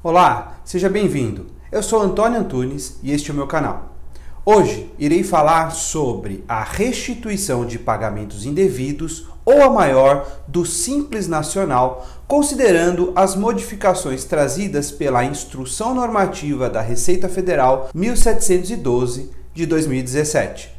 Olá, seja bem-vindo. Eu sou Antônio Antunes e este é o meu canal. Hoje irei falar sobre a restituição de pagamentos indevidos ou a maior do Simples Nacional, considerando as modificações trazidas pela Instrução Normativa da Receita Federal 1712 de 2017.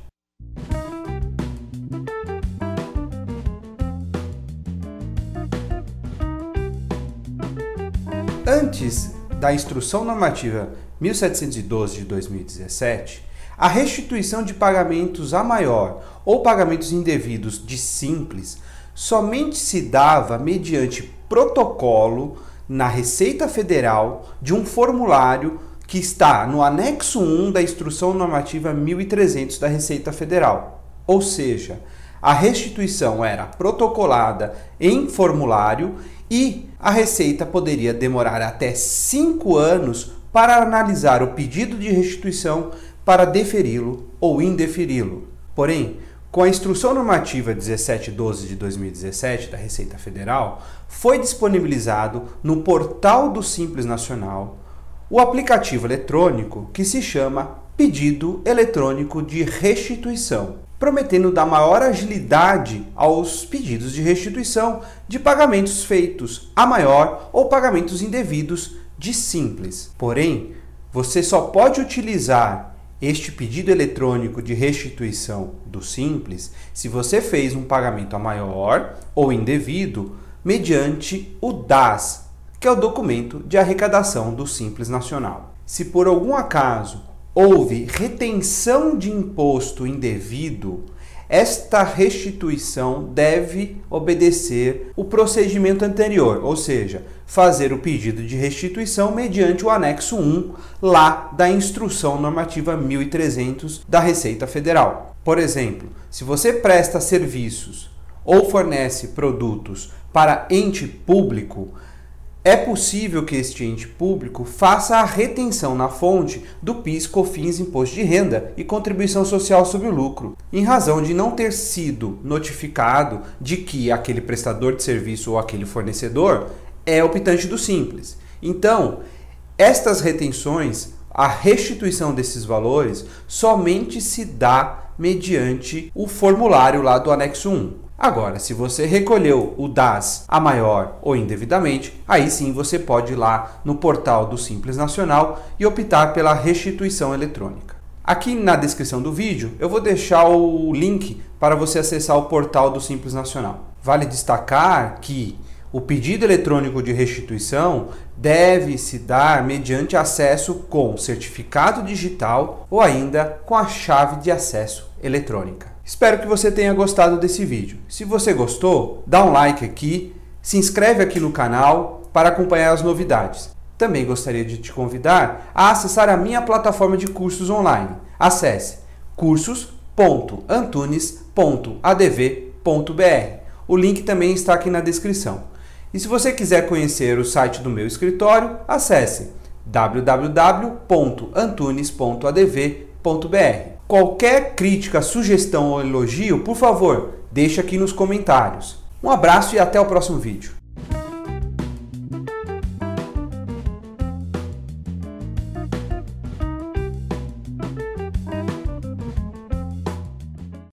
Antes da Instrução Normativa 1712 de 2017, a restituição de pagamentos a maior ou pagamentos indevidos de simples somente se dava mediante protocolo na Receita Federal de um formulário que está no anexo 1 da Instrução Normativa 1300 da Receita Federal. Ou seja, a restituição era protocolada em formulário e a Receita poderia demorar até cinco anos para analisar o pedido de restituição para deferi-lo ou indeferi-lo. Porém, com a Instrução Normativa 1712 de 2017 da Receita Federal, foi disponibilizado no portal do Simples Nacional o aplicativo eletrônico que se chama Pedido Eletrônico de Restituição prometendo dar maior agilidade aos pedidos de restituição de pagamentos feitos a maior ou pagamentos indevidos de simples. Porém, você só pode utilizar este pedido eletrônico de restituição do simples se você fez um pagamento a maior ou indevido mediante o DAS, que é o documento de arrecadação do Simples Nacional. Se por algum acaso houve retenção de imposto indevido, esta restituição deve obedecer o procedimento anterior, ou seja, fazer o pedido de restituição mediante o anexo 1 lá da Instrução Normativa 1300 da Receita Federal. Por exemplo, se você presta serviços ou fornece produtos para ente público, é possível que este ente público faça a retenção na fonte do PIS, COFINS, Imposto de Renda e Contribuição Social sobre o Lucro, em razão de não ter sido notificado de que aquele prestador de serviço ou aquele fornecedor é optante do Simples. Então, estas retenções, a restituição desses valores, somente se dá mediante o formulário lá do anexo 1. Agora, se você recolheu o DAS a maior ou indevidamente, aí sim você pode ir lá no portal do Simples Nacional e optar pela restituição eletrônica. Aqui na descrição do vídeo eu vou deixar o link para você acessar o portal do Simples Nacional. Vale destacar que o pedido eletrônico de restituição deve se dar mediante acesso com certificado digital ou ainda com a chave de acesso eletrônica. Espero que você tenha gostado desse vídeo. Se você gostou, dá um like aqui, se inscreve aqui no canal para acompanhar as novidades. Também gostaria de te convidar a acessar a minha plataforma de cursos online. Acesse cursos.antunes.adv.br. O link também está aqui na descrição. E se você quiser conhecer o site do meu escritório, acesse www.antunes.adv.br. Qualquer crítica, sugestão ou elogio, por favor, deixe aqui nos comentários. Um abraço e até o próximo vídeo.